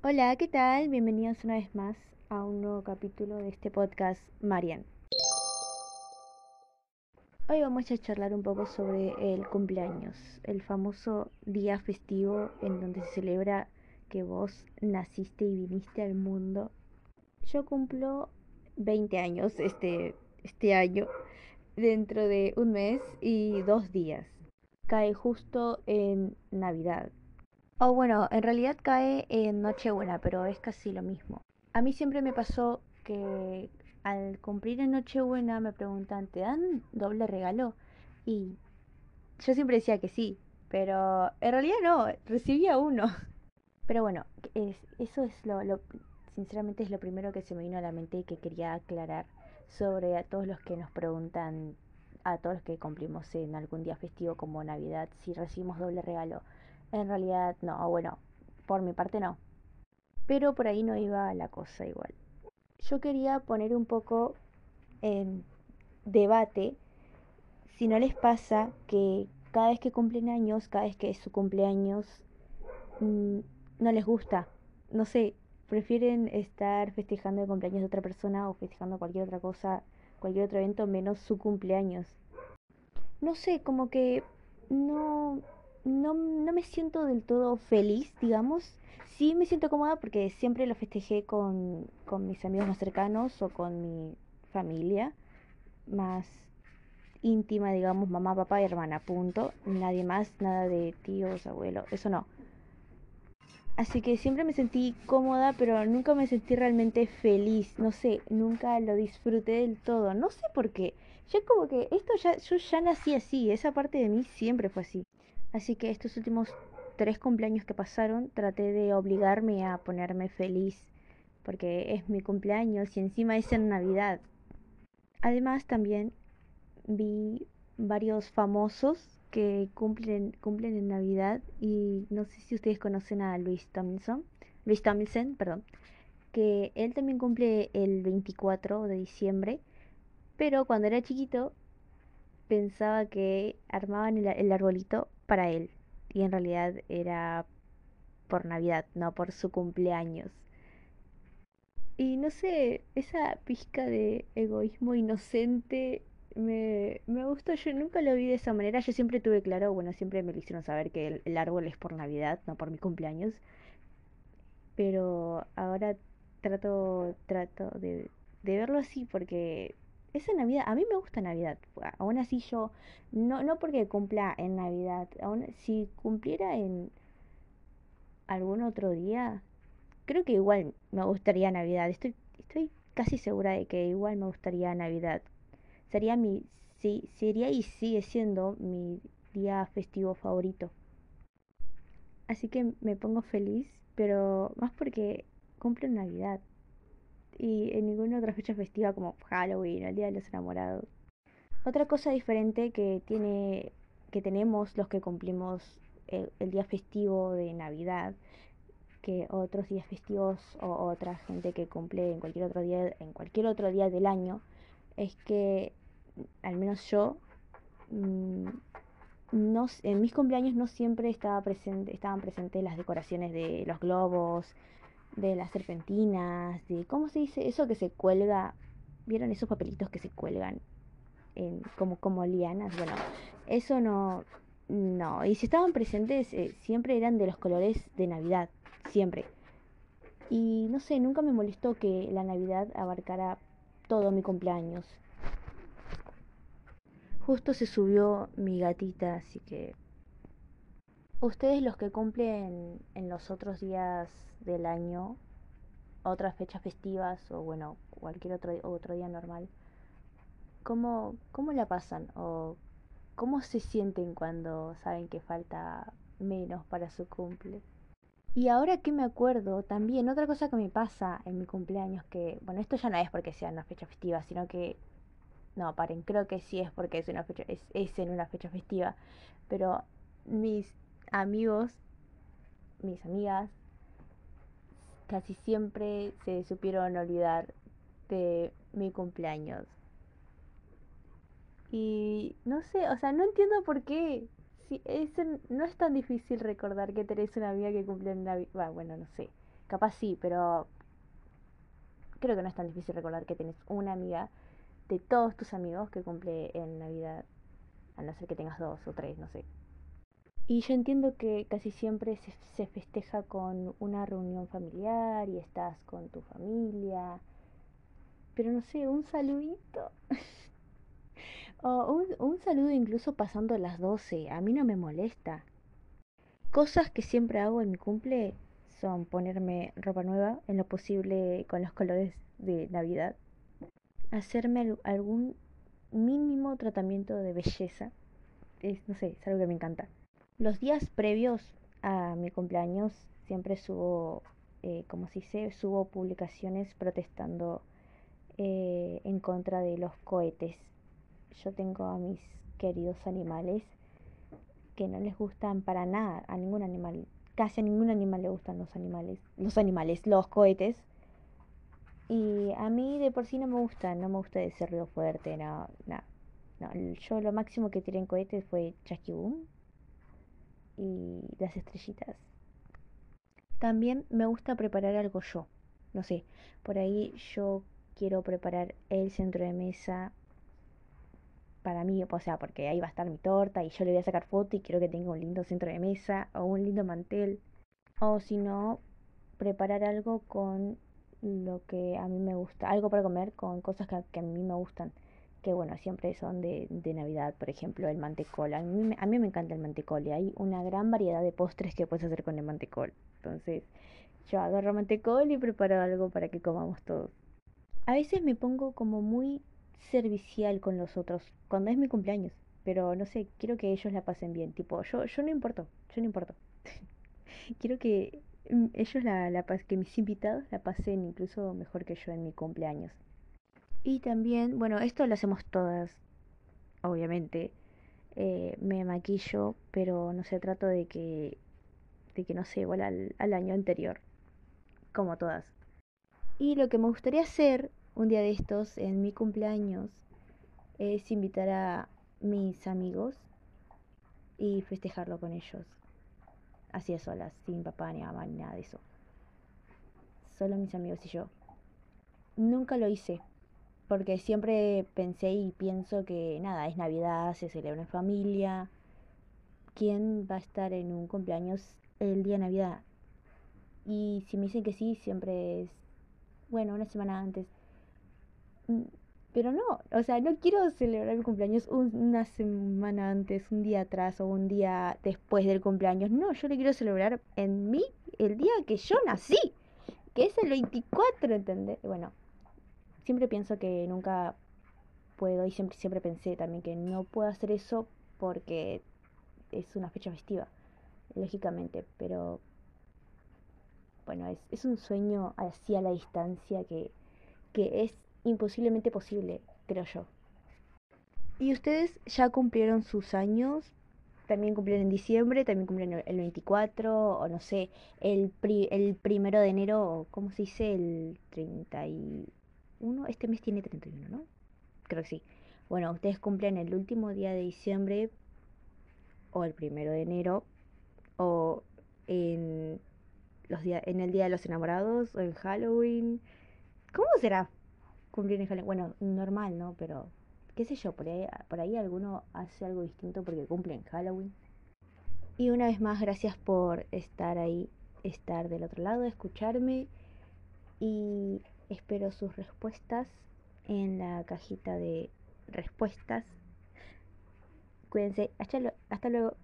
Hola, ¿qué tal? Bienvenidos una vez más a un nuevo capítulo de este podcast Marian. Hoy vamos a charlar un poco sobre el cumpleaños, el famoso día festivo en donde se celebra que vos naciste y viniste al mundo. Yo cumplo 20 años este, este año, dentro de un mes y dos días. Cae justo en Navidad. O bueno, en realidad cae en Nochebuena, pero es casi lo mismo. A mí siempre me pasó que al cumplir en Nochebuena me preguntan, ¿te dan doble regalo? Y yo siempre decía que sí, pero en realidad no, recibía uno. Pero bueno, es, eso es lo, lo, sinceramente es lo primero que se me vino a la mente y que quería aclarar sobre a todos los que nos preguntan, a todos los que cumplimos en algún día festivo como Navidad, si recibimos doble regalo. En realidad no, bueno, por mi parte no. Pero por ahí no iba la cosa igual. Yo quería poner un poco en debate si no les pasa que cada vez que cumplen años, cada vez que es su cumpleaños, mmm, no les gusta. No sé, prefieren estar festejando el cumpleaños de otra persona o festejando cualquier otra cosa, cualquier otro evento menos su cumpleaños. No sé, como que no, no, no me siento del todo feliz, digamos. Sí me siento cómoda porque siempre lo festejé con, con mis amigos más cercanos o con mi familia más íntima, digamos, mamá, papá y hermana, punto. Nadie más, nada de tíos, abuelos, eso no. Así que siempre me sentí cómoda, pero nunca me sentí realmente feliz. No sé, nunca lo disfruté del todo. No sé por qué. Ya como que esto ya, yo ya nací así. Esa parte de mí siempre fue así. Así que estos últimos tres cumpleaños que pasaron, traté de obligarme a ponerme feliz. Porque es mi cumpleaños y encima es en Navidad. Además también vi varios famosos que cumplen, cumplen en Navidad y no sé si ustedes conocen a Luis Tomlinson, Luis Tomlinson, perdón, que él también cumple el 24 de diciembre, pero cuando era chiquito pensaba que armaban el, el arbolito para él y en realidad era por Navidad, no por su cumpleaños. Y no sé, esa pizca de egoísmo inocente me, me gustó, yo nunca lo vi de esa manera, yo siempre tuve claro, bueno, siempre me lo hicieron saber que el, el árbol es por Navidad, no por mi cumpleaños, pero ahora trato, trato de, de verlo así porque esa Navidad, a mí me gusta Navidad, aún así yo, no, no porque cumpla en Navidad, aún si cumpliera en algún otro día, creo que igual me gustaría Navidad, estoy, estoy casi segura de que igual me gustaría Navidad, sería mi, sí, sería y sigue siendo mi día festivo favorito. Así que me pongo feliz, pero más porque cumple Navidad y en ninguna otra fecha festiva como Halloween, el Día de los Enamorados. Otra cosa diferente que tiene que tenemos los que cumplimos el, día festivo de Navidad que otros días festivos o otra gente que cumple en cualquier otro día en cualquier otro día del año es que al menos yo mmm, no, en mis cumpleaños no siempre estaba presente, estaban presentes las decoraciones de los globos, de las serpentinas, de cómo se dice eso que se cuelga, vieron esos papelitos que se cuelgan en, como como lianas, bueno, eso no no, y si estaban presentes eh, siempre eran de los colores de Navidad, siempre. Y no sé, nunca me molestó que la Navidad abarcara todo mi cumpleaños. Justo se subió mi gatita, así que... Ustedes los que cumplen en los otros días del año, otras fechas festivas o bueno, cualquier otro, otro día normal, ¿cómo, ¿cómo la pasan? ¿O cómo se sienten cuando saben que falta menos para su cumple? Y ahora que me acuerdo, también otra cosa que me pasa en mi cumpleaños, que, bueno, esto ya no es porque sea una fecha festiva, sino que no, paren, creo que sí es porque es una fecha, es, es en una fecha festiva. Pero mis amigos, mis amigas, casi siempre se supieron olvidar de mi cumpleaños. Y no sé, o sea, no entiendo por qué. Si es, no es tan difícil recordar que tenés una amiga que cumple en Navidad. Bueno, no sé. capaz sí, pero creo que no es tan difícil recordar que tienes una amiga de todos tus amigos que cumple en Navidad, a no ser que tengas dos o tres, no sé. Y yo entiendo que casi siempre se, se festeja con una reunión familiar y estás con tu familia. Pero no sé, un saludito. o un, un saludo incluso pasando las 12. A mí no me molesta. Cosas que siempre hago en mi cumple son ponerme ropa nueva, en lo posible con los colores de Navidad. Hacerme algún mínimo tratamiento de belleza. Es, no sé, es algo que me encanta. Los días previos a mi cumpleaños siempre subo, eh, como si se subo publicaciones protestando eh, en contra de los cohetes. Yo tengo a mis queridos animales que no les gustan para nada, a ningún animal, casi a ningún animal le gustan los animales, los animales, los cohetes. Y a mí de por sí no me gustan, no me gusta ese ruido fuerte, no, no. no. Yo lo máximo que tiré en cohetes fue Boom y las estrellitas. También me gusta preparar algo yo. No sé, por ahí yo quiero preparar el centro de mesa para mí, o sea, porque ahí va a estar mi torta y yo le voy a sacar foto y quiero que tenga un lindo centro de mesa o un lindo mantel. O si no, preparar algo con lo que a mí me gusta, algo para comer con cosas que, que a mí me gustan que bueno, siempre son de, de Navidad, por ejemplo, el mantecol. A mí, a mí me encanta el mantecol y hay una gran variedad de postres que puedes hacer con el mantecol. Entonces, yo agarro mantecol y preparo algo para que comamos todos. A veces me pongo como muy servicial con los otros cuando es mi cumpleaños, pero no sé, quiero que ellos la pasen bien. Tipo, yo, yo no importo, yo no importo. quiero que mm, ellos la, la que mis invitados la pasen incluso mejor que yo en mi cumpleaños. Y también, bueno, esto lo hacemos todas, obviamente. Eh, me maquillo, pero no se trato de que, de que no sea igual al, al año anterior, como todas. Y lo que me gustaría hacer un día de estos, en mi cumpleaños, es invitar a mis amigos y festejarlo con ellos. Así de solas, sin papá ni mamá ni nada de eso. Solo mis amigos y yo. Nunca lo hice, porque siempre pensé y pienso que nada, es Navidad, se celebra en familia. ¿Quién va a estar en un cumpleaños el día de Navidad? Y si me dicen que sí, siempre es, bueno, una semana antes. Mm, pero no, o sea, no quiero celebrar mi cumpleaños una semana antes, un día atrás o un día después del cumpleaños. No, yo lo quiero celebrar en mí el día que yo nací, que es el 24, ¿entendés? Bueno, siempre pienso que nunca puedo y siempre, siempre pensé también que no puedo hacer eso porque es una fecha festiva, lógicamente, pero bueno, es, es un sueño así a la distancia que, que es imposiblemente posible, creo yo. ¿Y ustedes ya cumplieron sus años? También cumplieron en diciembre, también cumplieron el 24, o no sé, el, el primero de enero, ¿cómo se dice? El 30 y uno, este mes tiene 31, ¿no? Creo que sí. Bueno, ustedes cumplen el último día de diciembre o el primero de enero o en los días en el día de los enamorados o en Halloween. ¿Cómo será cumplir en Halloween? Bueno, normal, ¿no? Pero qué sé yo, por ahí, alguno hace algo distinto porque cumple en Halloween. Y una vez más, gracias por estar ahí, estar del otro lado, escucharme y Espero sus respuestas en la cajita de respuestas. Cuídense. hasta luego.